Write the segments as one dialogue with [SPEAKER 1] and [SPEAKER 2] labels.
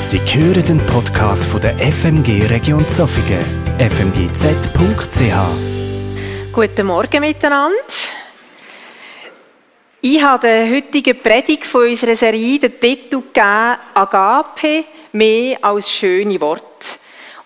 [SPEAKER 1] Sie hören den Podcast von der FMG Region Zofingen, fmgz.ch.
[SPEAKER 2] Guten Morgen miteinander. Ich habe der heutigen Predigt von unserer Serie den Titel gegeben, Agape, mehr als schöne Worte.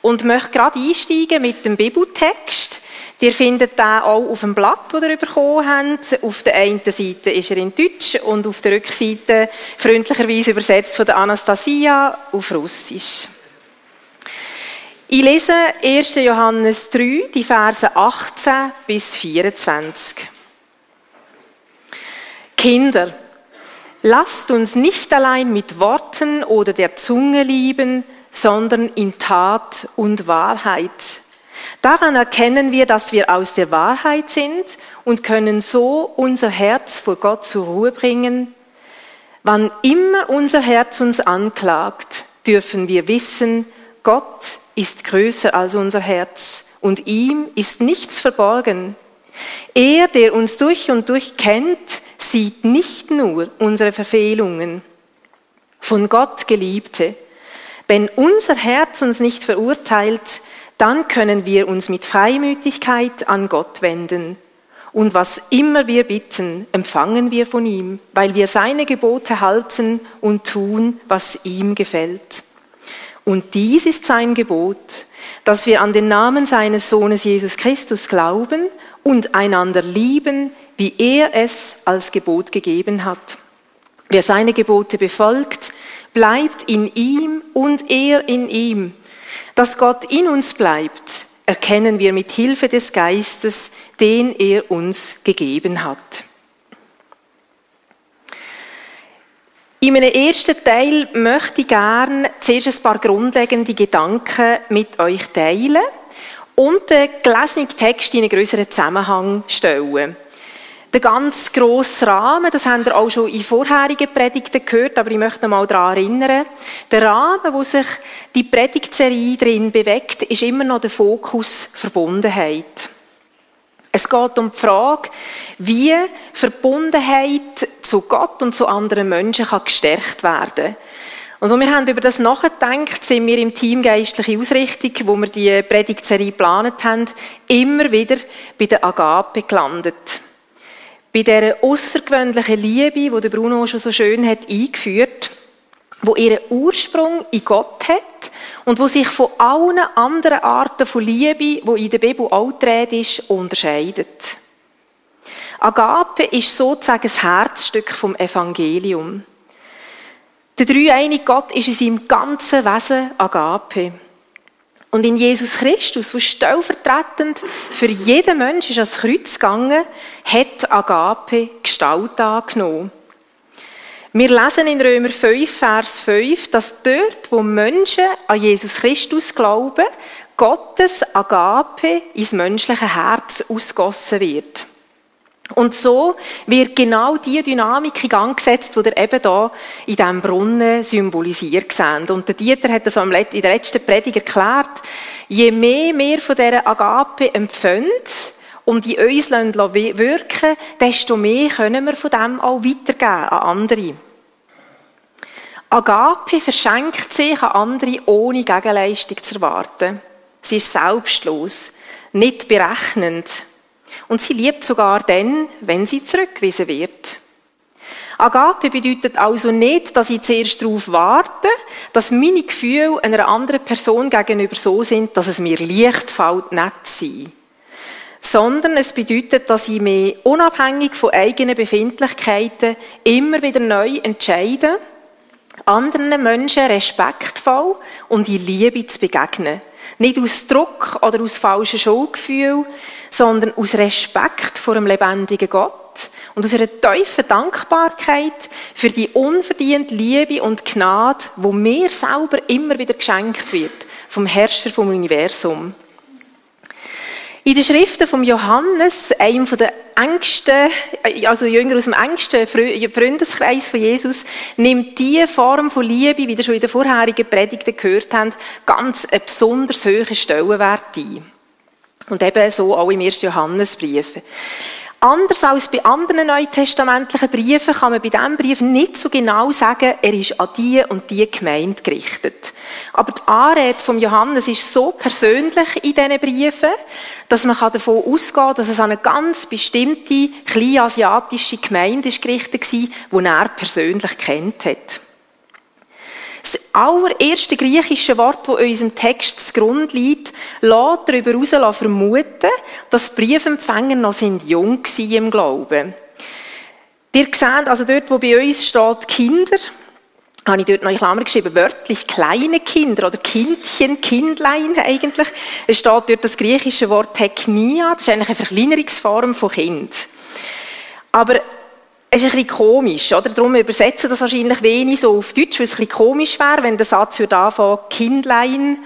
[SPEAKER 2] Und möchte gerade einsteigen mit dem Bibeltext. Ihr findet den auch auf dem Blatt, das ihr bekommen habt. Auf der einen Seite ist er in Deutsch und auf der Rückseite freundlicherweise übersetzt von Anastasia auf Russisch. Ich lese 1. Johannes 3, die Verse 18 bis 24. Kinder, lasst uns nicht allein mit Worten oder der Zunge lieben, sondern in Tat und Wahrheit. Daran erkennen wir, dass wir aus der Wahrheit sind und können so unser Herz vor Gott zur Ruhe bringen. Wann immer unser Herz uns anklagt, dürfen wir wissen, Gott ist größer als unser Herz und ihm ist nichts verborgen. Er, der uns durch und durch kennt, sieht nicht nur unsere Verfehlungen. Von Gott Geliebte, wenn unser Herz uns nicht verurteilt, dann können wir uns mit Freimütigkeit an Gott wenden. Und was immer wir bitten, empfangen wir von ihm, weil wir seine Gebote halten und tun, was ihm gefällt. Und dies ist sein Gebot, dass wir an den Namen seines Sohnes Jesus Christus glauben und einander lieben, wie er es als Gebot gegeben hat. Wer seine Gebote befolgt, bleibt in ihm und er in ihm. Dass Gott in uns bleibt, erkennen wir mit Hilfe des Geistes, den er uns gegeben hat. In meinem ersten Teil möchte ich gerne zuerst ein paar grundlegende Gedanken mit euch teilen und den gelesenen Text in einen größeren Zusammenhang stellen. Der ganz grosse Rahmen, das haben wir auch schon in vorherigen Predigten gehört, aber ich möchte noch mal daran erinnern. Der Rahmen, wo sich die Predigtserie drin bewegt, ist immer noch der Fokus Verbundenheit. Es geht um die Frage, wie Verbundenheit zu Gott und zu anderen Menschen kann gestärkt werden und als wir haben über das nachgedacht, sind wir im Team Geistliche Ausrichtung, wo wir die Predigtserie geplant haben, immer wieder bei der Agape gelandet. Bei dieser außergewöhnlichen Liebe, die Bruno schon so schön hat eingeführt, wo ihren Ursprung in Gott hat und wo sich von allen anderen Arten von Liebe, die in der Bibel auch ist, unterscheidet. Agape ist sozusagen das Herzstück vom Evangelium. Der dreieinige Gott ist in seinem ganzen Wesen Agape. Und in Jesus Christus, der stellvertretend für jeden Menschen ist ans Kreuz gegangen, hat Agape Gestalt angenommen. Wir lesen in Römer 5, Vers 5, dass dort, wo Menschen an Jesus Christus glauben, Gottes Agape ins menschliche Herz ausgossen wird. Und so wird genau die Dynamik in Gang gesetzt, die ihr eben hier in diesem Brunnen symbolisiert seht. Und der Dieter hat das in der letzten Predigt erklärt. Je mehr wir von dieser Agape empfinden und in uns wirken desto mehr können wir von dem auch weitergeben an andere. Agape verschenkt sich an andere, ohne Gegenleistung zu erwarten. Sie ist selbstlos, nicht berechnend. Und sie liebt sogar dann, wenn sie zurückgewiesen wird. Agape bedeutet also nicht, dass ich zuerst darauf warte, dass meine Gefühle einer anderen Person gegenüber so sind, dass es mir leicht fällt, nett zu sein. Sondern es bedeutet, dass ich mich unabhängig von eigenen Befindlichkeiten immer wieder neu entscheide, anderen Menschen respektvoll und in Liebe zu begegnen. Nicht aus Druck oder aus falschen Schuldgefühlen, sondern aus Respekt vor dem lebendigen Gott und aus einer tiefen Dankbarkeit für die unverdiente Liebe und Gnade, wo mir selber immer wieder geschenkt wird vom Herrscher vom Universum. In den Schriften von Johannes, einem der engsten, also Jünger aus dem engsten Freundeskreis von Jesus, nimmt diese Form von Liebe, wie wir schon in den vorherigen Predigten gehört haben, ganz einen besonders hohen Stellenwert ein. Und eben so auch im 1. Johannesbrief. Anders als bei anderen neutestamentlichen Briefen kann man bei diesem Brief nicht so genau sagen, er ist an die und die Gemeinde gerichtet. Aber die Anrede von Johannes ist so persönlich in diesen Briefen, dass man davon ausgehen kann, dass es an eine ganz bestimmte, kleine asiatische Gemeinde gerichtet war, die er persönlich kennt hat. Das allererste griechische Wort, das unserem Text zugrunde liegt, lässt darüber heraus vermuten, dass die Briefempfänger noch sind jung waren im Glauben. Ihr seht, also dort, wo bei uns steht Kinder, habe ich dort noch in Klammer geschrieben, wörtlich kleine Kinder oder Kindchen, Kindlein eigentlich. Es steht dort das griechische Wort Teknia, das ist eigentlich eine Verkleinerungsform von Kind. Aber es ist ein bisschen komisch, oder? Darum übersetzen das wahrscheinlich wenig so auf Deutsch, weil es ein bisschen komisch wäre, wenn der Satz würde anfangen, Kindlein.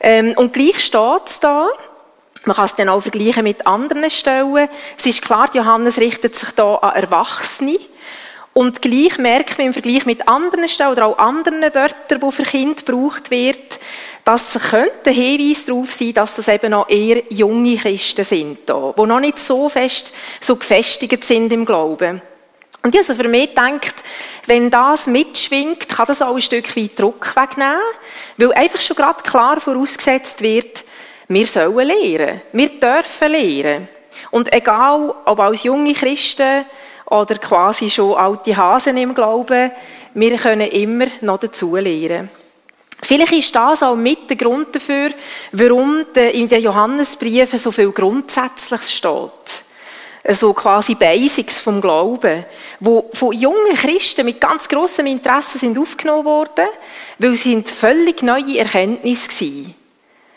[SPEAKER 2] Ähm, und gleich steht es da. Man kann es dann auch vergleichen mit anderen Stellen. Es ist klar, Johannes richtet sich da an Erwachsene. Und gleich merkt man im Vergleich mit anderen Stellen oder auch anderen Wörtern, die für Kinder gebraucht wird, dass es könnte ein Hinweis darauf sein, dass das eben noch eher junge Christen sind, da, die noch nicht so fest, so gefestigt sind im Glauben. Und ich also für mich denkt, wenn das mitschwingt, kann das auch ein Stück weit Druck wegnehmen, weil einfach schon gerade klar vorausgesetzt wird, wir sollen lehren, wir dürfen lehren. Und egal, ob als junge Christen oder quasi schon alte Hasen im Glauben, wir können immer noch dazu lehren. Vielleicht ist das auch mit der Grund dafür, warum in den Johannesbriefen so viel Grundsätzliches steht so quasi Basics vom Glauben, wo von jungen Christen mit ganz großem Interesse sind aufgenommen worden, weil sie völlig neue Erkenntnisse waren.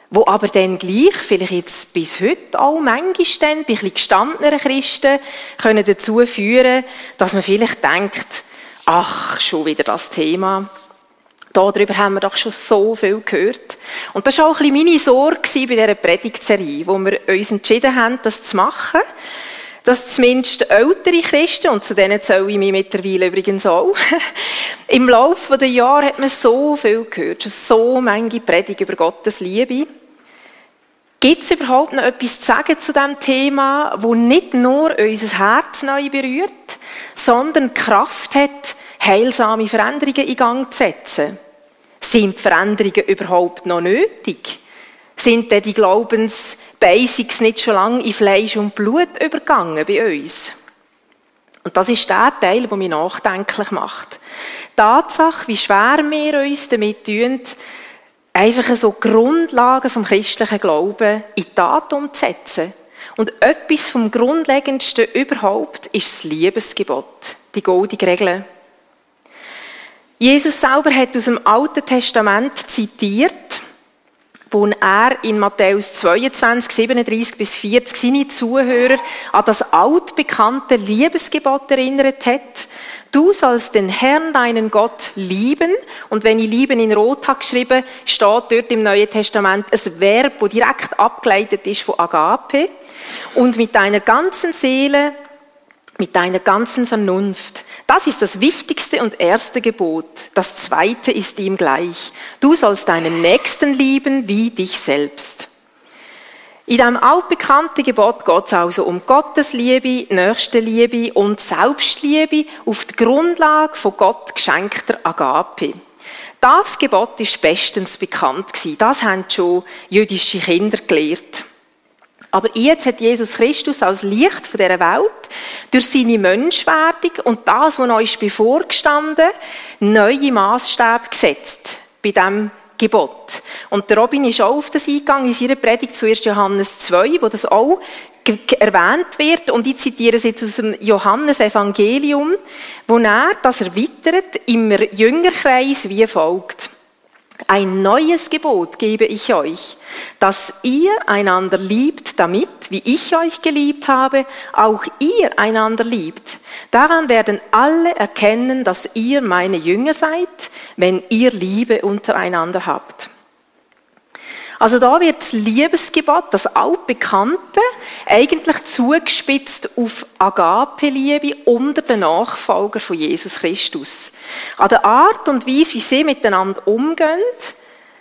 [SPEAKER 2] Wo aber dann gleich, vielleicht jetzt bis heute auch manchmal dann, bei ein gestandeneren Christen, können dazu führen, dass man vielleicht denkt, ach, schon wieder das Thema. Darüber haben wir doch schon so viel gehört. Und das war auch ein bisschen meine Sorge bei dieser Predigtserie, wo wir uns entschieden haben, das zu machen dass zumindest ältere Christen, und zu denen zähle ich mich mittlerweile übrigens auch, im Laufe der Jahre hat man so viel gehört, schon so manche Predigt über Gottes Liebe. Gibt es überhaupt noch etwas zu sagen zu diesem Thema, wo nicht nur unser Herz neu berührt, sondern Kraft hat, heilsame Veränderungen in Gang zu setzen? Sind Veränderungen überhaupt noch nötig? Sind denn die Glaubensbasics nicht schon lange in Fleisch und Blut übergangen bei uns? Und das ist der Teil, der mich nachdenklich macht. Die Tatsache, wie schwer wir uns damit tun, einfach so Grundlagen vom christlichen Glauben in Tat umzusetzen. Und etwas vom Grundlegendsten überhaupt ist das Liebesgebot, die goldige Regel. Jesus selber hat aus dem Alten Testament zitiert, wo er in Matthäus 22, 37 bis 40 seine Zuhörer an das altbekannte Liebesgebot erinnert hat. Du sollst den Herrn, deinen Gott, lieben. Und wenn ich lieben in Rot habe geschrieben, steht dort im Neuen Testament ein Verb, das direkt abgeleitet ist von Agape. Und mit deiner ganzen Seele, mit deiner ganzen Vernunft, das ist das wichtigste und erste Gebot. Das zweite ist ihm gleich. Du sollst deinen Nächsten lieben wie dich selbst. In diesem altbekannten Gebot geht es also um Gottes Liebe, Nächstenliebe und Selbstliebe auf der Grundlage von Gott geschenkter Agape. Das Gebot ist bestens bekannt gewesen. Das haben schon jüdische Kinder gelehrt. Aber jetzt hat Jesus Christus als Licht von dieser Welt durch seine Menschwerdung und das, was euch bevorgestanden, neue Maßstäbe gesetzt bei diesem Gebot. Und der Robin ist auch auf das eingegangen in seiner Predigt zu 1. Johannes 2, wo das auch erwähnt wird. Und ich zitiere es jetzt aus dem Johannes-Evangelium, wo er das erweitert im Jüngerkreis wie folgt. Ein neues Gebot gebe ich euch, dass ihr einander liebt, damit, wie ich euch geliebt habe, auch ihr einander liebt. Daran werden alle erkennen, dass ihr meine Jünger seid, wenn ihr Liebe untereinander habt. Also da wird Liebesgebot, das altbekannte, eigentlich zugespitzt auf Agape-Liebe unter den Nachfolger von Jesus Christus. An der Art und Weise, wie sie miteinander umgehen,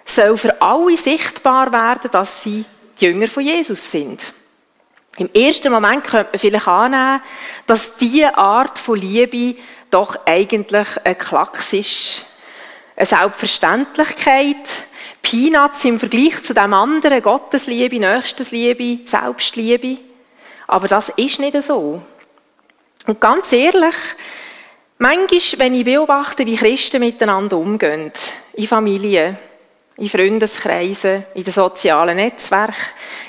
[SPEAKER 2] soll für alle sichtbar werden, dass sie die Jünger von Jesus sind. Im ersten Moment könnte man vielleicht annehmen, dass diese Art von Liebe doch eigentlich ein Klacks ist. Eine Selbstverständlichkeit. Peanuts im Vergleich zu dem anderen, Gottesliebe, Nächstesliebe, Selbstliebe. Aber das ist nicht so. Und ganz ehrlich, manchmal, wenn ich beobachte, wie Christen miteinander umgehen, in Familien, in Freundeskreisen, in den sozialen Netzwerken,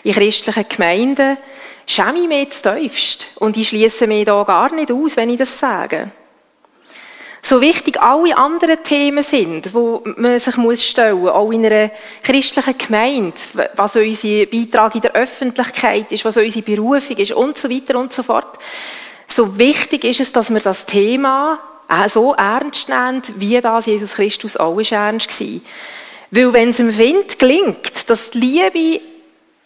[SPEAKER 2] in christlichen Gemeinden, schäme ich mich zu tiefst. Und ich schließe mich da gar nicht aus, wenn ich das sage. So wichtig alle anderen Themen sind, wo man sich muss stellen, auch in einer christlichen Gemeinde, was unser Beitrag in der Öffentlichkeit ist, was unsere Berufung ist und so weiter und so fort. So wichtig ist es, dass wir das Thema so ernst nehmen, wie das Jesus Christus auch ernst war. Weil wenn es im Wind gelingt, dass die Liebe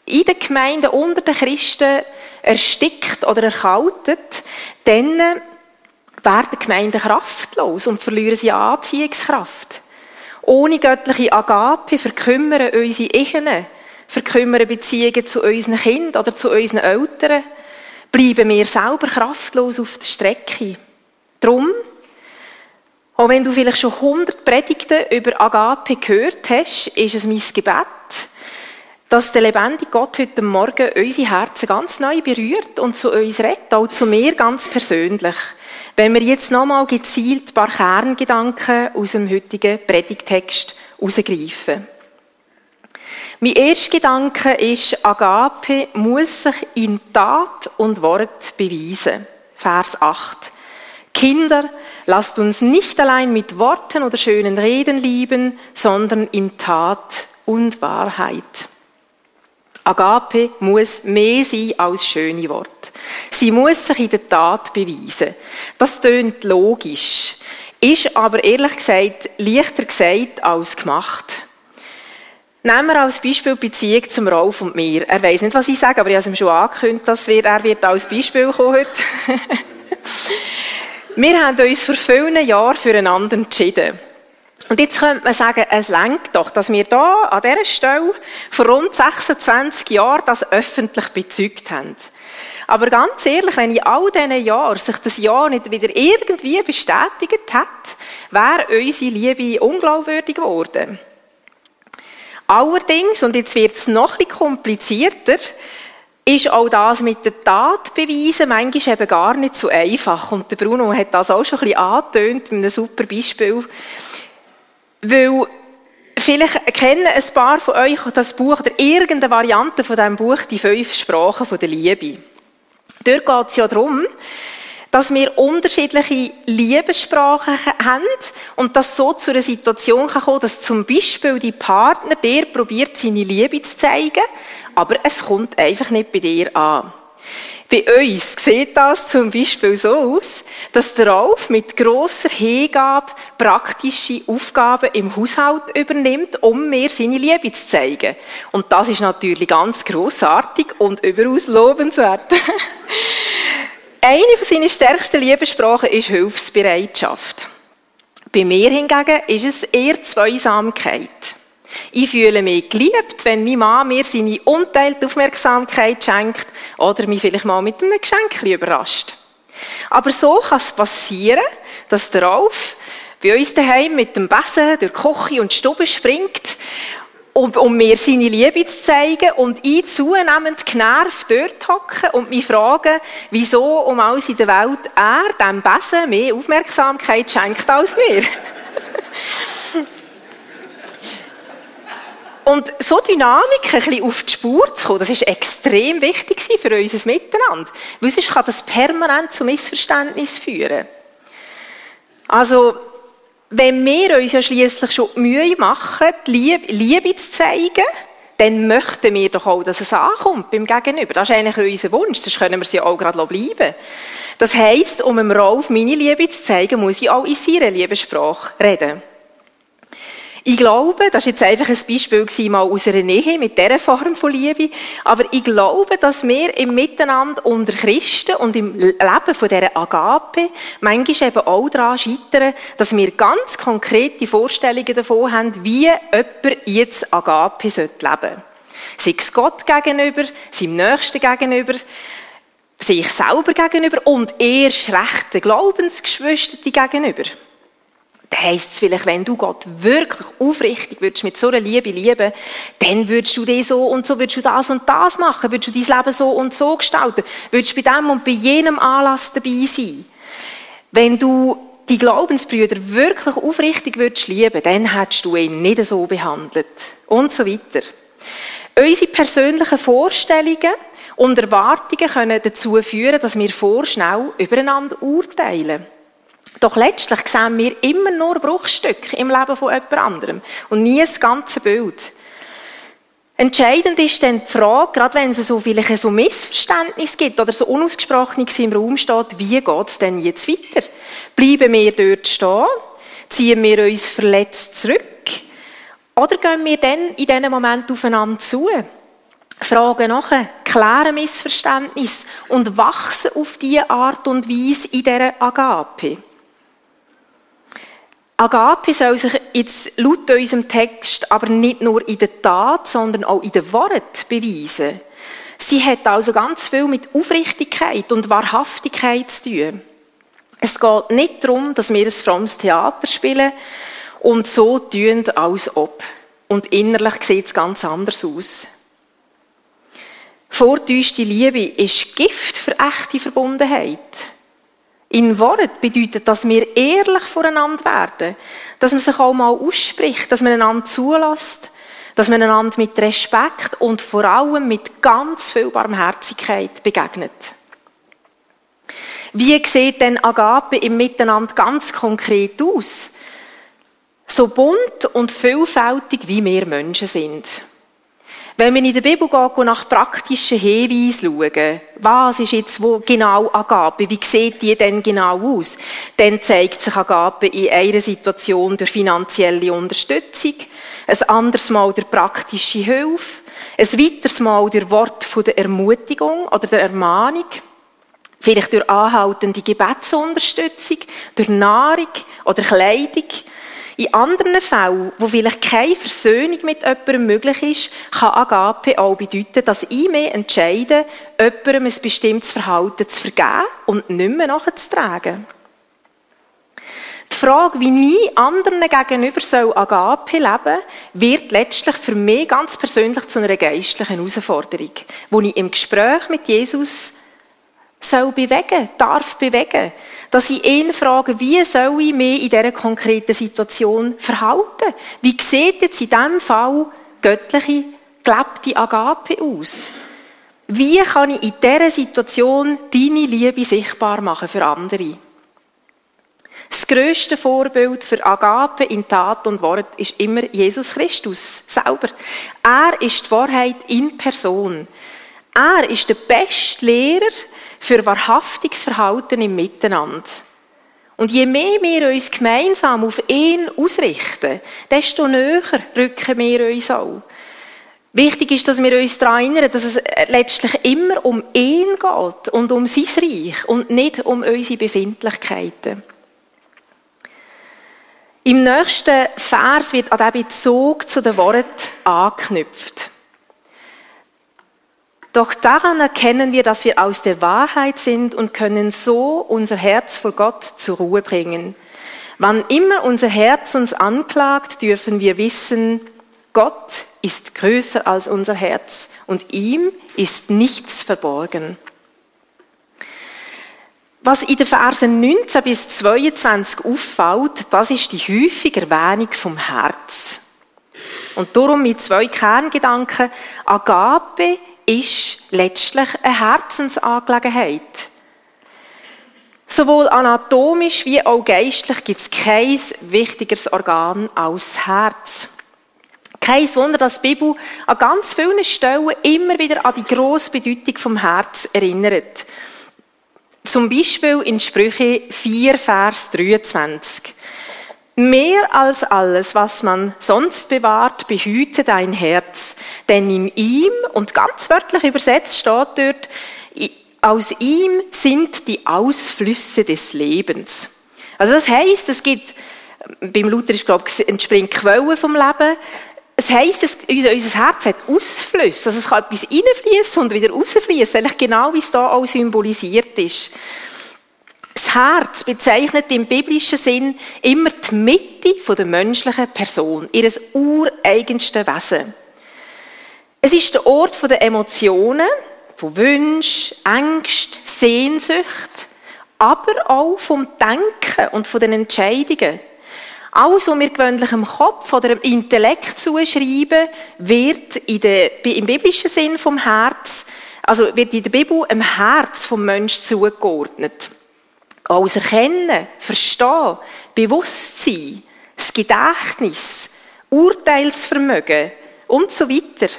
[SPEAKER 2] in den Gemeinden unter den Christen erstickt oder erkaltet, dann werden Gemeinden kraftlos und verlieren sie Anziehungskraft. Ohne göttliche Agape verkümmern unsere Ehen, verkümmern Beziehungen zu unseren Kindern oder zu unseren Eltern, bleiben wir selber kraftlos auf der Strecke. Drum auch wenn du vielleicht schon hundert Predigten über Agape gehört hast, ist es mein Gebet, dass der lebendige Gott heute Morgen unsere Herzen ganz neu berührt und zu uns redet, auch zu mir ganz persönlich. Wenn wir jetzt nochmal gezielt ein paar Kerngedanken aus dem heutigen Predigtext herausgreifen. Mein erster Gedanke ist, Agape muss sich in Tat und Wort beweisen. Vers 8. Kinder, lasst uns nicht allein mit Worten oder schönen Reden lieben, sondern in Tat und Wahrheit. Agape muss mehr sein als schöne Worte. Sie muss sich in der Tat beweisen. Das tönt logisch, ist aber ehrlich gesagt leichter gesagt als gemacht. Nehmen wir als Beispiel die Beziehung zum Rolf und mir. Er weiß nicht, was ich sage, aber ich habe ihm schon angekündigt, dass er wird als Beispiel kommen heute. Wir haben uns vor vielen Jahren füreinander entschieden. Und jetzt könnte man sagen, es lenkt doch, dass wir da an dieser Stelle vor rund 26 Jahren das öffentlich bezeugt haben. Aber ganz ehrlich, wenn in all diesen Jahren sich das Jahr nicht wieder irgendwie bestätigt hat, wäre unsere Liebe unglaubwürdig geworden. Allerdings, und jetzt wird es noch bisschen komplizierter, ist auch das mit der Tat beweisen manchmal eben gar nicht so einfach. Und der Bruno hat das auch schon ein bisschen angetönt, mit einem super Beispiel. Weil vielleicht kennen ein paar von euch das Buch oder irgendeine Variante von diesem Buch, die fünf Sprachen der Liebe. Dort geht es ja darum, dass wir unterschiedliche Liebessprachen haben und dass so zu einer Situation kann kommen, dass zum Beispiel die Partner der probiert, seine Liebe zu zeigen, aber es kommt einfach nicht bei dir an. Bei uns sieht das zum Beispiel so aus, dass der Ralf mit grosser Hingabe praktische Aufgaben im Haushalt übernimmt, um mir seine Liebe zu zeigen. Und das ist natürlich ganz großartig und überaus lobenswert. Eine von seinen stärksten Liebessprachen ist Hilfsbereitschaft. Bei mir hingegen ist es eher Zweisamkeit. Ich fühle mich geliebt, wenn mein Mann mir seine unteilte Aufmerksamkeit schenkt oder mich vielleicht mal mit einem Geschenk überrascht. Aber so kann es passieren, dass der Ralf bei uns daheim mit dem Besen durch die Küche und die Stube springt, um, um mir seine Liebe zu zeigen und ich zunehmend genervt dort hocke und mich frage, wieso um alles in der Welt er dem Besen mehr Aufmerksamkeit schenkt als mir. Und so Dynamik ein bisschen auf die Spur zu kommen, das ist extrem wichtig für unser Miteinander. Weil sonst kann das permanent zu Missverständnis führen. Also, wenn wir uns ja schließlich schon die Mühe machen, die Liebe, Liebe zu zeigen, dann möchten wir doch auch, dass es ankommt beim Gegenüber. Das ist eigentlich unser Wunsch, sonst können wir es ja auch gerade bleiben. Das heisst, um dem Rolf meine Liebe zu zeigen, muss ich auch in seiner Liebessprache reden. Ich glaube, das ist jetzt einfach ein Beispiel mal aus einer Nähe mit dieser Form von Liebe, aber ich glaube, dass wir im Miteinander unter Christen und im Leben von dieser Agape manchmal eben auch daran scheitern, dass wir ganz konkrete Vorstellungen davon haben, wie jemand jetzt Agape leben sollte. Sei es Gott gegenüber, seinem Nächsten gegenüber, sich selber gegenüber und erst recht den Glaubensgeschwistern gegenüber. Dann heisst es vielleicht, wenn du Gott wirklich aufrichtig würdest, mit so einer Liebe lieben, dann würdest du das so und so, würdest du das und das machen, würdest du dein Leben so und so gestalten, würdest bei dem und bei jenem Anlass dabei sein. Wenn du die Glaubensbrüder wirklich aufrichtig würdest lieben, dann hättest du ihn nicht so behandelt. Und so weiter. Unsere persönlichen Vorstellungen und Erwartungen können dazu führen, dass wir vorschnell übereinander urteilen. Doch letztlich sehen wir immer nur Bruchstücke im Leben von jemand anderem und nie das ganze Bild. Entscheidend ist dann die Frage, gerade wenn es so vielleicht so Missverständnis gibt oder so unausgesprochenes im Raum steht, wie geht es denn jetzt weiter? Bleiben wir dort stehen? Ziehen wir uns verletzt zurück? Oder gehen wir dann in diesem Moment aufeinander zu? Fragen nachher, klären Missverständnis und wachsen auf diese Art und Weise in dieser Agape. Agape soll sich jetzt laut unserem Text aber nicht nur in der Tat, sondern auch in den Worten beweisen. Sie hat also ganz viel mit Aufrichtigkeit und Wahrhaftigkeit zu tun. Es geht nicht darum, dass wir ein frommes Theater spielen und so tun, als ob. Und innerlich sieht es ganz anders aus. Vortäuschte Liebe ist Gift für echte Verbundenheit. In Wort bedeutet, dass wir ehrlich voreinander werden, dass man sich auch mal ausspricht, dass man einander zulässt, dass man einander mit Respekt und vor allem mit ganz viel Barmherzigkeit begegnet. Wie sieht denn Agape im Miteinander ganz konkret aus? So bunt und vielfältig wie wir Menschen sind. Wenn wir in der Bibel gehen, nach praktischen Hinweisen schauen, was ist jetzt wo genau Agape, wie sieht die denn genau aus, dann zeigt sich Agape in einer Situation durch finanzielle Unterstützung, ein anderes Mal durch praktische Hilfe, ein weiteres Mal durch Wort der Ermutigung oder der Ermahnung, vielleicht durch anhaltende Gebetsunterstützung, durch Nahrung oder Kleidung, in anderen Fällen, wo vielleicht keine Versöhnung mit jemandem möglich ist, kann Agape auch bedeuten, dass ich mich entscheide, jemandem ein bestimmtes Verhalten zu vergeben und nicht mehr nachzutragen. Die Frage, wie ich anderen gegenüber soll Agape leben wird letztlich für mich ganz persönlich zu einer geistlichen Herausforderung, wo ich im Gespräch mit Jesus soll bewegen, darf bewegen. Dass ich ihn frage, wie soll ich mich in dieser konkreten Situation verhalten? Wie sieht jetzt in diesem Fall göttliche, gelebte Agape aus? Wie kann ich in dieser Situation deine Liebe sichtbar machen für andere? Das grösste Vorbild für Agape in Tat und Wort ist immer Jesus Christus selber. Er ist die Wahrheit in Person. Er ist der beste Lehrer, für wahrhaftiges Verhalten im Miteinander. Und je mehr wir uns gemeinsam auf ihn ausrichten, desto näher rücken wir uns auch. Wichtig ist, dass wir uns daran erinnern, dass es letztlich immer um ihn geht und um sein Reich und nicht um unsere Befindlichkeiten. Im nächsten Vers wird an diesen Bezug zu den Worten angeknüpft. Doch daran erkennen wir, dass wir aus der Wahrheit sind und können so unser Herz vor Gott zur Ruhe bringen. Wann immer unser Herz uns anklagt, dürfen wir wissen, Gott ist größer als unser Herz und ihm ist nichts verborgen. Was in den Versen 19 bis 22 auffällt, das ist die häufige Erwähnung vom Herz. Und darum mit zwei Kerngedanken. Agape ist letztlich eine Herzensangelegenheit. Sowohl anatomisch wie auch geistlich gibt es kein wichtigeres Organ als das Herz. Kein Wunder, dass die Bibel an ganz vielen Stellen immer wieder an die grosse Bedeutung vom Herz erinnert. Zum Beispiel in Sprüche 4, Vers 23. Mehr als alles, was man sonst bewahrt, behüte dein Herz, denn in ihm, und ganz wörtlich übersetzt steht dort, aus ihm sind die Ausflüsse des Lebens. Also das heißt, es gibt, beim Luther ist, glaube ich, entspringt Quellen vom Leben, es heisst, dass unser Herz hat Ausflüsse, also es kann etwas reinfließen und wieder rausfließen, eigentlich genau wie es da auch symbolisiert ist. Das Herz bezeichnet im biblischen Sinn immer die Mitte der menschlichen Person, ihres ureigensten Wesen. Es ist der Ort der Emotionen, von Wünschen, Ängsten, Sehnsucht, aber auch vom Denken und von den Entscheidungen. Alles, was wir gewöhnlich im Kopf oder im Intellekt zuschreiben, wird in der, im biblischen Sinn vom Herz, also wird in der Bibel im Herz vom Menschen zugeordnet. Alles Erkennen, Verstehen, Bewusstsein, das Gedächtnis, Urteilsvermögen und so weiter.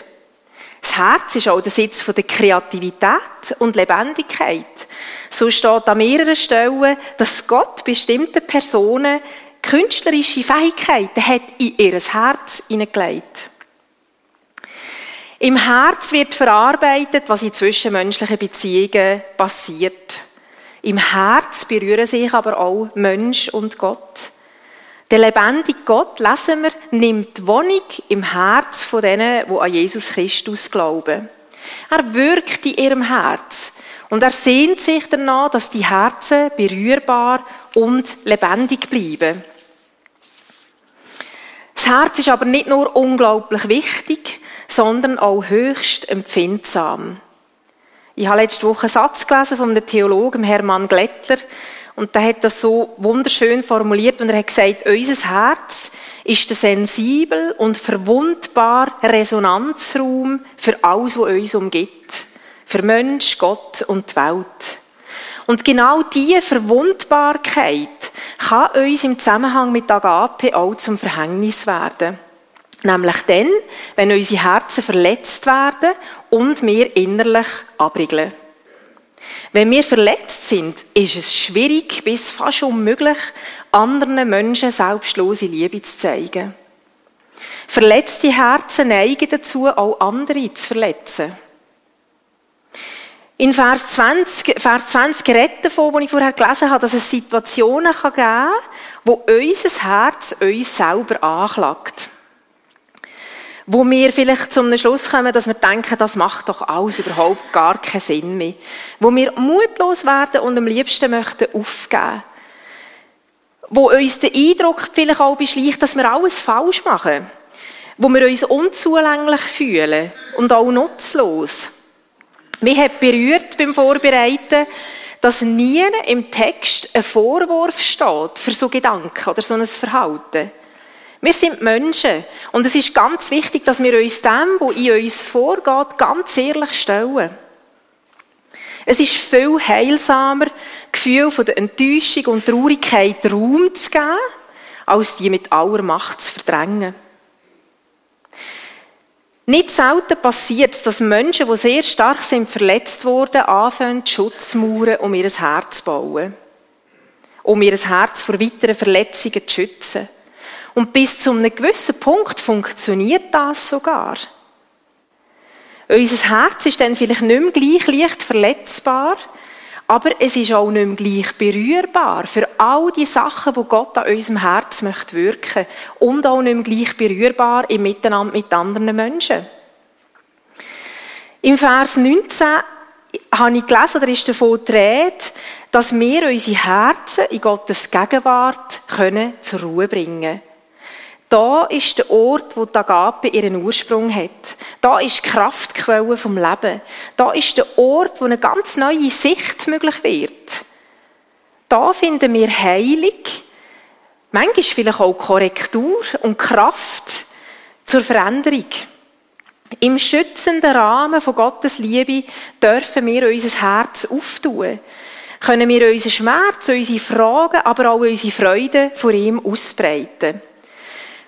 [SPEAKER 2] Das Herz ist auch der Sitz der Kreativität und Lebendigkeit. So steht an mehreren Stellen, dass Gott bestimmte Personen künstlerische Fähigkeiten hat in ihr Herz hineingelegt. Im Herz wird verarbeitet, was in zwischenmenschlichen Beziehungen passiert. Im Herz berühren sich aber auch Mensch und Gott. Der lebendige Gott, lesen wir, nimmt Wohnung im Herz von denen, die an Jesus Christus glauben. Er wirkt in ihrem Herz und er sehnt sich danach, dass die Herzen berührbar und lebendig bleiben. Das Herz ist aber nicht nur unglaublich wichtig, sondern auch höchst empfindsam. Ich habe letzte Woche einen Satz gelesen von einem Theologen, Hermann Glätter, und der hat das so wunderschön formuliert und er hat gesagt, unser Herz ist der sensibel und verwundbar Resonanzraum für alles, was uns umgibt. Für Mensch, Gott und die Welt. Und genau diese Verwundbarkeit kann uns im Zusammenhang mit Agape auch zum Verhängnis werden. Nämlich dann, wenn unsere Herzen verletzt werden und wir innerlich abriegeln. Wenn wir verletzt sind, ist es schwierig bis fast unmöglich, anderen Menschen selbstlose Liebe zu zeigen. Verletzte Herzen neigen dazu, auch andere zu verletzen. In Vers 20, Vers 20 redet davon, wo ich vorher gelesen habe, dass es Situationen geben kann, wo unser Herz uns selber anklagt wo wir vielleicht zum Schluss kommen, dass wir denken, das macht doch alles überhaupt gar keinen Sinn mehr. Wo wir mutlos werden und am liebsten möchten aufgeben. Wo uns der Eindruck vielleicht auch beschleicht, dass wir alles falsch machen. Wo wir uns unzulänglich fühlen und auch nutzlos. Mich hat berührt beim Vorbereiten, dass nie im Text ein Vorwurf steht für so Gedanken oder so ein Verhalten. Wir sind Menschen. Und es ist ganz wichtig, dass wir uns dem, was in uns vorgeht, ganz ehrlich stellen. Es ist viel heilsamer, Gefühl von der Enttäuschung und Traurigkeit Raum zu geben, als die mit aller Macht zu verdrängen. Nicht selten passiert es, dass Menschen, die sehr stark sind, verletzt wurden, anfangen, Schutzmauern um ihr Herz zu bauen. Um ihr Herz vor weiteren Verletzungen zu schützen. Und bis zu einem gewissen Punkt funktioniert das sogar. Unser Herz ist dann vielleicht nicht mehr gleich leicht verletzbar, aber es ist auch nicht mehr gleich berührbar für all die Sachen, die Gott an unserem Herz möchte wirken und auch nicht mehr gleich berührbar im Miteinander mit anderen Menschen. Im Vers 19 habe ich gelesen, da ist davon die dass wir unsere Herzen in Gottes Gegenwart können zur Ruhe bringen können. Da ist der Ort, wo die Agape ihren Ursprung hat. Da ist die Kraftquelle vom Leben. Da ist der Ort, wo eine ganz neue Sicht möglich wird. Da finden wir Heilung, manchmal vielleicht auch Korrektur und Kraft zur Veränderung. Im schützenden Rahmen von Gottes Liebe dürfen wir unser Herz auftun. Können wir unseren Schmerz, unsere Fragen, aber auch unsere Freude vor ihm ausbreiten.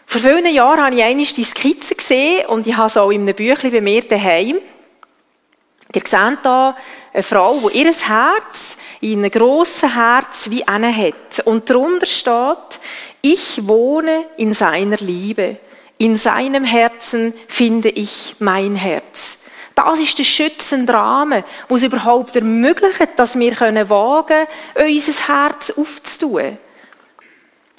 [SPEAKER 2] Vor vielen Jahren habe ich einmal die Skizze gesehen und ich habe es auch in einem Büchlein bei mir daheim. Ihr seht hier eine Frau, die ihr Herz in einem grossen Herz wie eine hat. Und darunter steht, ich wohne in seiner Liebe. In seinem Herzen finde ich mein Herz. Das ist der schützende Rahmen, wo es überhaupt ermöglicht, dass wir wagen können, unser Herz aufzutun.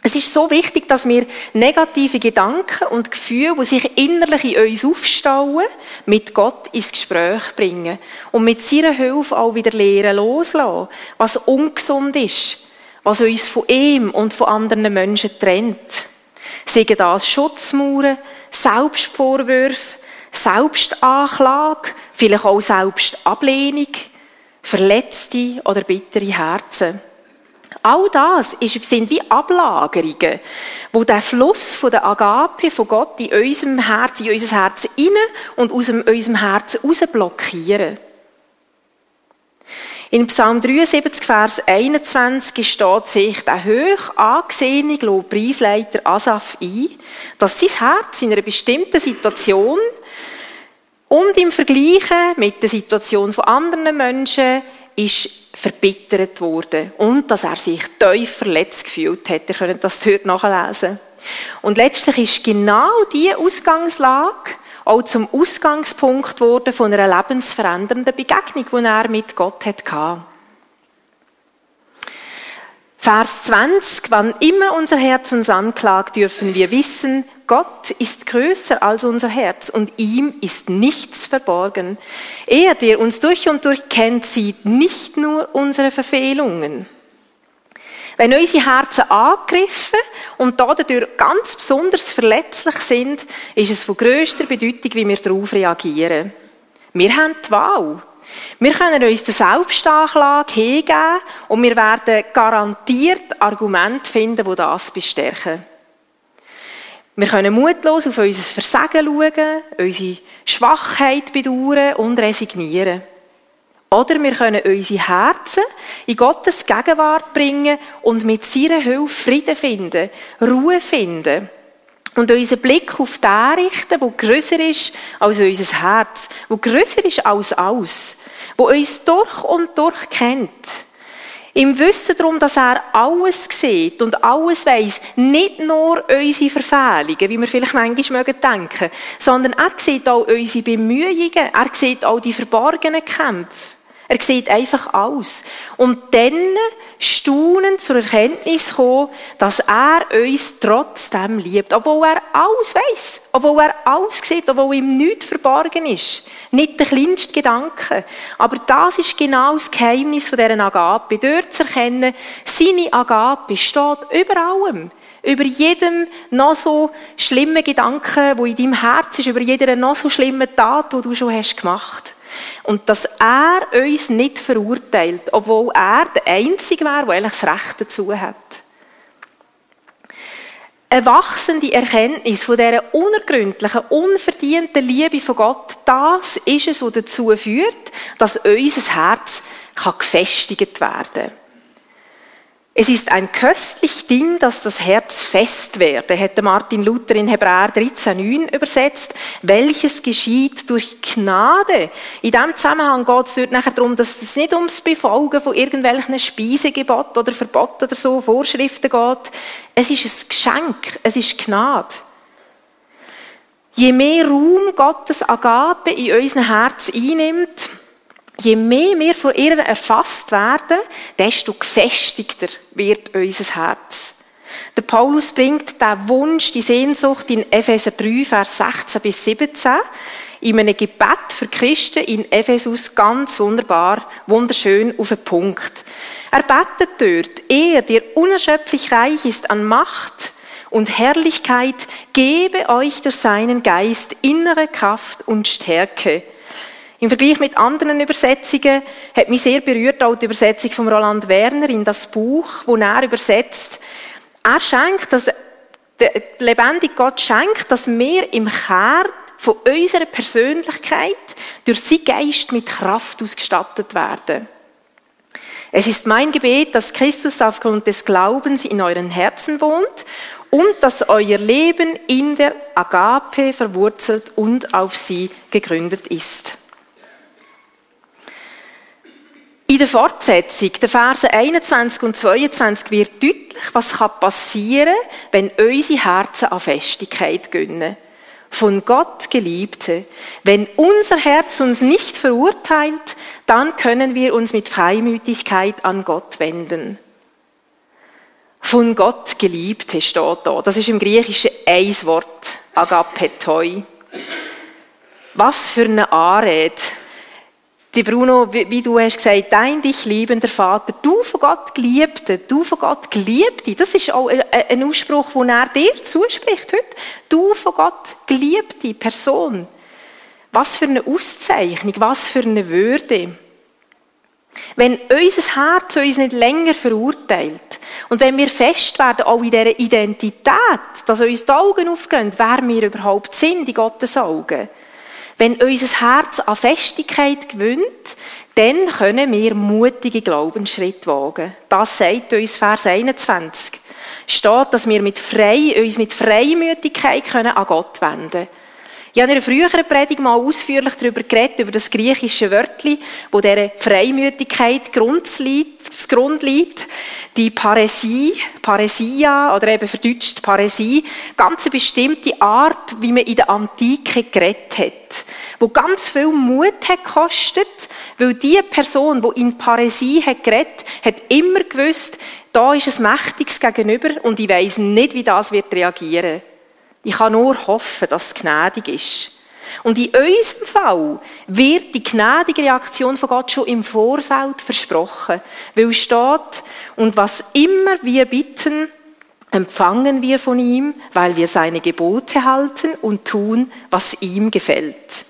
[SPEAKER 2] Es ist so wichtig, dass wir negative Gedanken und Gefühle, die sich innerlich in uns aufstauen, mit Gott ins Gespräch bringen und mit seiner Hilfe auch wieder lernen loslassen, was ungesund ist, was uns von ihm und von anderen Menschen trennt. Seien das Schutzmauern, Selbstvorwürfe, Selbstanklage, vielleicht auch Selbstablehnung, verletzte oder bittere Herzen. All das sind wie Ablagerungen, wo der Fluss von der Agape von Gott in unserem Herz, in unser Herz inne und aus unserem Herzen raus blockieren. In Psalm 73, Vers 21 steht sich der hoch angesehene Lobpreisleiter Asaf ein, dass sein Herz in einer bestimmten Situation und im Vergleich mit der Situation von anderen Menschen ist verbittert worden und dass er sich tief verletzt gefühlt hat. Ihr könnt das dort nachlesen. Und letztlich ist genau diese Ausgangslage auch zum Ausgangspunkt geworden von einer lebensverändernden Begegnung, die er mit Gott hatte. Vers 20, wann immer unser Herz uns anklagt, dürfen wir wissen, Gott ist größer als unser Herz und ihm ist nichts verborgen. Er, der uns durch und durch kennt, sieht nicht nur unsere Verfehlungen. Wenn unsere Herzen angegriffen und dadurch ganz besonders verletzlich sind, ist es von grösster Bedeutung, wie wir darauf reagieren. Wir haben die Wahl. Wir können uns der Selbstanklage hingeben und wir werden garantiert Argumente finden, die das bestärken. Wir können mutlos auf unser Versagen schauen, unsere Schwachheit bedauern und resignieren. Oder wir können unsere Herzen in Gottes Gegenwart bringen und mit seiner Hilfe Frieden finden, Ruhe finden. Und unseren Blick auf den richten, der grösser ist als unser Herz, der grösser ist als alles, der uns durch und durch kennt. Im Wissen darum, dass er alles sieht und alles weiß, nicht nur unsere Verfehlungen, wie wir vielleicht manchmal denken sondern er sieht auch unsere Bemühungen, er sieht auch die verborgenen Kämpfe. Er sieht einfach aus. Und dann staunend zur Erkenntnis kommen, dass er uns trotzdem liebt. Obwohl er alles weiß, obwohl er alles sieht, obwohl ihm nichts verborgen ist. Nicht der kleinste Gedanke. Aber das ist genau das Geheimnis von dieser Agape. Dort zu erkennen, seine Agape steht über allem über jedem noch so schlimmen Gedanken, wo in deinem Herz ist, über jeder noch so schlimmen Tat, die du schon hast gemacht. Und dass er uns nicht verurteilt, obwohl er der Einzige wäre, der eigentlich das Recht dazu hat. Eine wachsende Erkenntnis von dieser unergründlichen, unverdienten Liebe von Gott, das ist es, was dazu führt, dass unser Herz gefestigt werden kann. Es ist ein köstlich Ding, dass das Herz fest werde, hätte Martin Luther in Hebräer 13,9 übersetzt, welches geschieht durch Gnade. In diesem Zusammenhang geht es dort nachher darum, dass es nicht ums Befolgen von irgendwelchen Speisegebot oder Verbot oder so, Vorschriften geht. Es ist ein Geschenk, es ist Gnade. Je mehr Raum Gottes Agape in unseren Herz einnimmt, Je mehr wir von ihr erfasst werden, desto gefestigter wird unser Herz. Der Paulus bringt den Wunsch, die Sehnsucht in Epheser 3, Vers 16 bis 17 in einem Gebet für Christen in Ephesus ganz wunderbar, wunderschön auf den Punkt. Er betet dort, er, der unerschöpflich reich ist an Macht und Herrlichkeit, gebe euch durch seinen Geist innere Kraft und Stärke im Vergleich mit anderen Übersetzungen hat mich sehr berührt auch die Übersetzung von Roland Werner in das Buch, wo er übersetzt. Er schenkt, dass der lebendige Gott schenkt, dass wir im Kern von unserer Persönlichkeit durch sein Geist mit Kraft ausgestattet werden. Es ist mein Gebet, dass Christus aufgrund des Glaubens in euren Herzen wohnt und dass euer Leben in der Agape verwurzelt und auf sie gegründet ist. In der Fortsetzung, der Verse 21 und 22, wird deutlich, was passieren kann, wenn unsere Herzen an Festigkeit gönnen. Von Gott Geliebte. Wenn unser Herz uns nicht verurteilt, dann können wir uns mit Freimütigkeit an Gott wenden. von Gott geliebt steht da. Das ist im Griechischen ein Wort, agapetoi. Was für eine Anrede. Die Bruno, wie du hast gesagt, dein dich liebender Vater, du von Gott Geliebte, du von Gott Geliebte, das ist auch ein Ausspruch, den er dir zuspricht heute. Du von Gott Geliebte Person. Was für eine Auszeichnung, was für eine Würde. Wenn unser Herz uns nicht länger verurteilt und wenn wir fest werden, auch in dieser Identität, dass uns die Augen aufgehen, wer wir überhaupt sind in Gottes Augen, wenn unser Herz an Festigkeit gewinnt, dann können wir mutige Glaubensschritte wagen. Das sagt uns Vers 21. Steht, dass wir mit frei, uns mit Freimütigkeit können an Gott wenden können. Ich habe in einer früheren Predigt mal ausführlich darüber geredet, über das griechische Wörtli, wo dieser Freimütigkeit das Grund liegt. Die Paresie, Paresia, oder eben verdeutscht Paresie, ganz eine bestimmte Art, wie man in der Antike geredet hat. Wo ganz viel Mut hat gekostet, weil die Person, die in Paresie hat geredet, hat immer gewusst, da ist ein Mächtiges gegenüber und ich weiss nicht, wie das wird reagieren. Ich kann nur hoffen, dass es gnädig ist. Und in unserem Fall wird die gnädige Reaktion von Gott schon im Vorfeld versprochen. Weil es steht, und was immer wir bitten, empfangen wir von ihm, weil wir seine Gebote halten und tun, was ihm gefällt.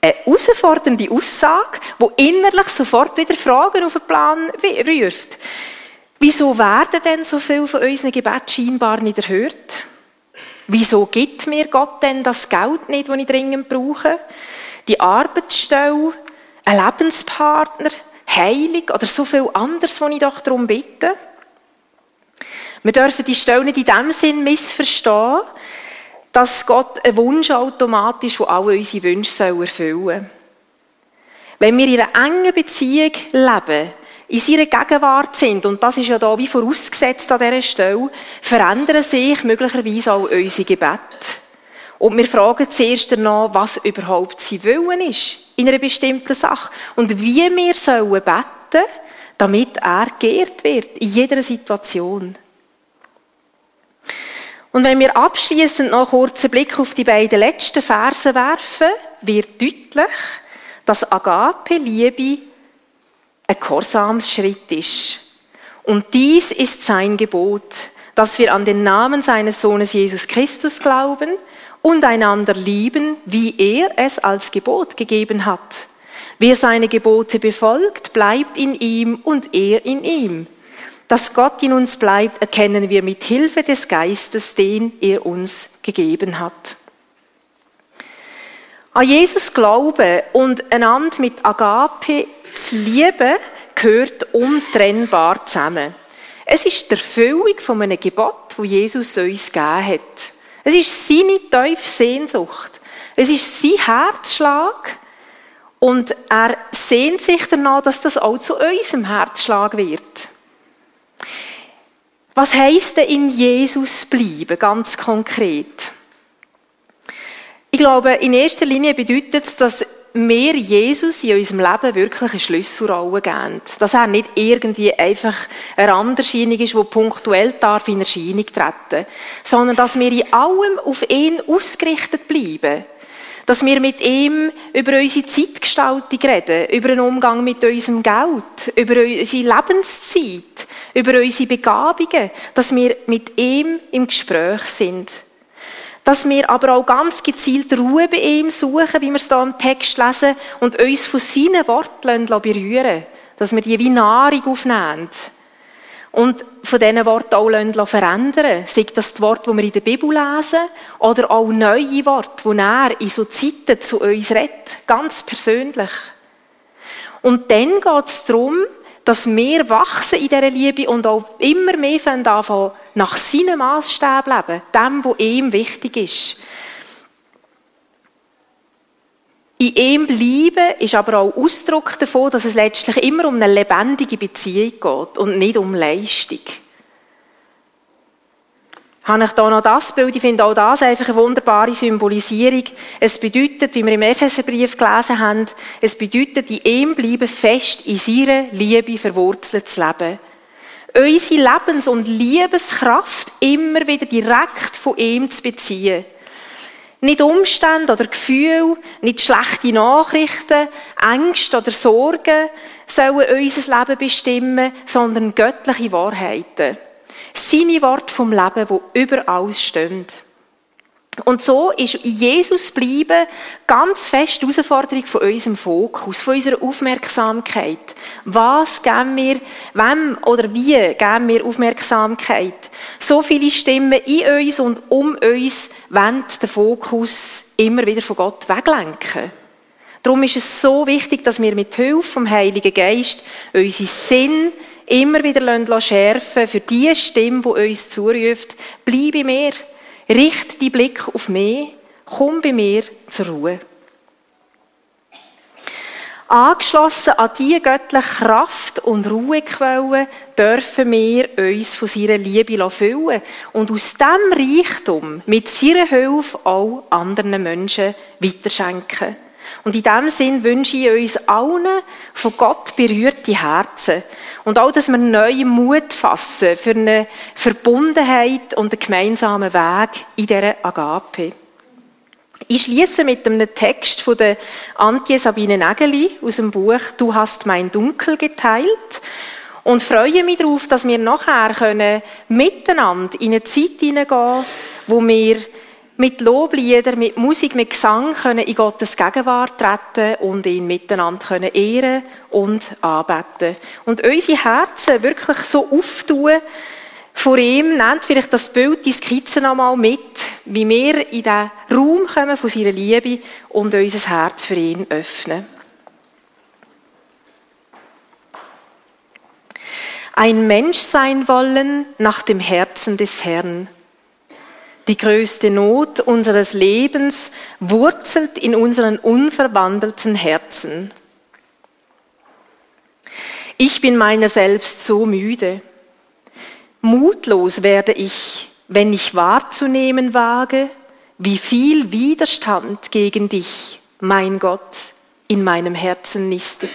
[SPEAKER 2] Eine herausfordernde Aussage, wo innerlich sofort wieder Fragen auf den Plan ruft. Wieso werden denn so viele von unseren Gebeten scheinbar nicht erhört? Wieso gibt mir Gott denn das Geld nicht, das ich dringend brauche? Die Arbeitsstelle, ein Lebenspartner, Heilung oder so viel anderes, was ich doch darum bitte? Wir dürfen die Stelle nicht in dem Sinn missverstehen, dass Gott ein Wunschautomat ist, der alle unsere Wünsche erfüllen soll. Wenn wir in einer engen Beziehung leben, in seiner Gegenwart sind, und das ist ja da wie vorausgesetzt an dieser Stelle, verändern sich möglicherweise auch unsere Gebete. Und wir fragen zuerst danach, was überhaupt sein Willen ist in einer bestimmten Sache und wie wir sollen beten, damit er geehrt wird in jeder Situation. Und wenn wir abschließend noch einen Blick auf die beiden letzten Verse werfen, wird deutlich, dass Agape Liebe ein Gehorsamsschritt ist. Und dies ist sein Gebot, dass wir an den Namen seines Sohnes Jesus Christus glauben und einander lieben, wie er es als Gebot gegeben hat. Wer seine Gebote befolgt, bleibt in ihm und er in ihm. Dass Gott in uns bleibt, erkennen wir mit Hilfe des Geistes, den er uns gegeben hat. An Jesus glauben und einander mit Agape zu lieben, gehört untrennbar zusammen. Es ist die Erfüllung von einem Gebot, das Jesus uns gegeben hat. Es ist seine tiefe Sehnsucht. Es ist sein Herzschlag. Und er sehnt sich danach, dass das auch zu unserem Herzschlag wird. Was heisst denn in Jesus bleiben, ganz konkret? Ich glaube, in erster Linie bedeutet es, dass wir Jesus in unserem Leben wirklich eine Schlüsselrolle geben. Dass er nicht irgendwie einfach eine Randerscheinung ist, die punktuell darf in Erscheinung treten. Sondern dass wir in allem auf ihn ausgerichtet bleiben. Dass wir mit ihm über unsere Zeitgestaltung reden, über den Umgang mit unserem Geld, über unsere Lebenszeit, über unsere Begabungen, dass wir mit ihm im Gespräch sind dass wir aber auch ganz gezielt Ruhe bei ihm suchen, wie wir es hier im Text lesen, und uns von seinen Worten berühren dass wir die wie Nahrung aufnehmen. Und von diesen Worten auch verändern Sei das die Worte, die wir in der Bibel lesen, oder auch neue Worte, die er in so Zeiten zu uns redet, ganz persönlich. Und dann geht es darum, dass wir wachsen in dieser Liebe und auch immer mehr anfangen, nach seinem Maßstab leben, dem, was ihm wichtig ist. In ihm bleiben ist aber auch Ausdruck davon, dass es letztlich immer um eine lebendige Beziehung geht und nicht um Leistung habe ich da noch das Bild. Ich finde auch das einfach eine wunderbare Symbolisierung. Es bedeutet, wie wir im Epheserbrief gelesen haben, es bedeutet, in ihm bleiben fest in seiner Liebe verwurzelt zu leben. Unsere Lebens- und Liebeskraft immer wieder direkt von ihm zu beziehen. Nicht Umstände oder Gefühle, nicht schlechte Nachrichten, Ängste oder Sorgen sollen unser Leben bestimmen, sondern göttliche Wahrheiten. Seine Worte vom Leben, wo überall stehen. Und so ist Jesus bleiben ganz fest die Herausforderung von unserem Fokus, von unserer Aufmerksamkeit. Was geben wir, wem oder wie geben wir Aufmerksamkeit? So viele Stimmen in uns und um uns wollen den Fokus immer wieder von Gott weglenken. Darum ist es so wichtig, dass wir mit Hilfe vom Heiligen Geist unseren Sinn immer wieder schärfen für die Stimme, die uns zuruft, bleibe mir Richte die Blick auf mich, komm bei mir zur Ruhe. Angeschlossen an diese göttliche Kraft und Ruhequelle dürfen wir uns von seiner Liebe füllen und aus diesem Reichtum mit seiner Hilfe auch anderen Menschen weiterschenken. Und in diesem Sinn wünsche ich uns allen von Gott berührte Herzen. Und auch, dass wir neuen Mut fassen für eine Verbundenheit und einen gemeinsamen Weg in dieser Agape. Ich schließe mit einem Text von der Antje Sabine Nägeli aus dem Buch Du hast mein Dunkel geteilt und freue mich darauf, dass wir nachher können miteinander in eine Zeit hineingehen, wo wir mit Loblieder, mit Musik, mit Gesang können in Gottes Gegenwart treten und ihn miteinander können ehren und anbeten. Und unsere Herzen wirklich so auftun vor ihm, nennt vielleicht das Bild, die Skizze nochmal mit, wie wir in den Raum kommen von seiner Liebe und unser Herz für ihn öffnen. Ein Mensch sein wollen nach dem Herzen des Herrn die größte Not unseres Lebens wurzelt in unseren unverwandelten Herzen. Ich bin meiner selbst so müde. Mutlos werde ich, wenn ich wahrzunehmen wage, wie viel Widerstand gegen dich, mein Gott, in meinem Herzen nistet.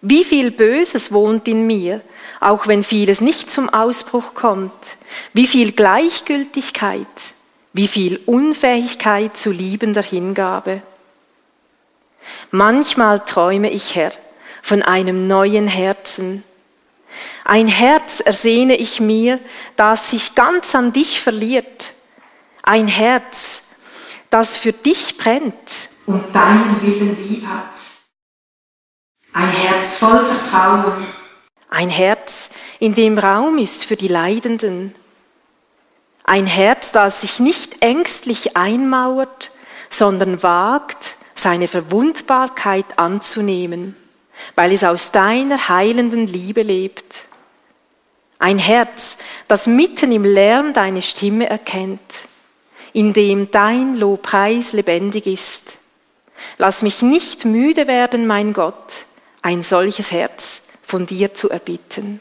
[SPEAKER 2] Wie viel Böses wohnt in mir, auch wenn vieles nicht zum Ausbruch kommt. Wie viel Gleichgültigkeit, wie viel Unfähigkeit zu liebender Hingabe. Manchmal träume ich, Herr, von einem neuen Herzen. Ein Herz ersehne ich mir, das sich ganz an dich verliert. Ein Herz, das für dich brennt und deinen Willen lieb hat. Ein Herz voll Vertrauen. Ein Herz, in dem Raum ist für die Leidenden. Ein Herz, das sich nicht ängstlich einmauert, sondern wagt, seine Verwundbarkeit anzunehmen, weil es aus deiner heilenden Liebe lebt. Ein Herz, das mitten im Lärm deine Stimme erkennt, in dem dein Lobpreis lebendig ist. Lass mich nicht müde werden, mein Gott, ein solches Herz von dir zu erbitten.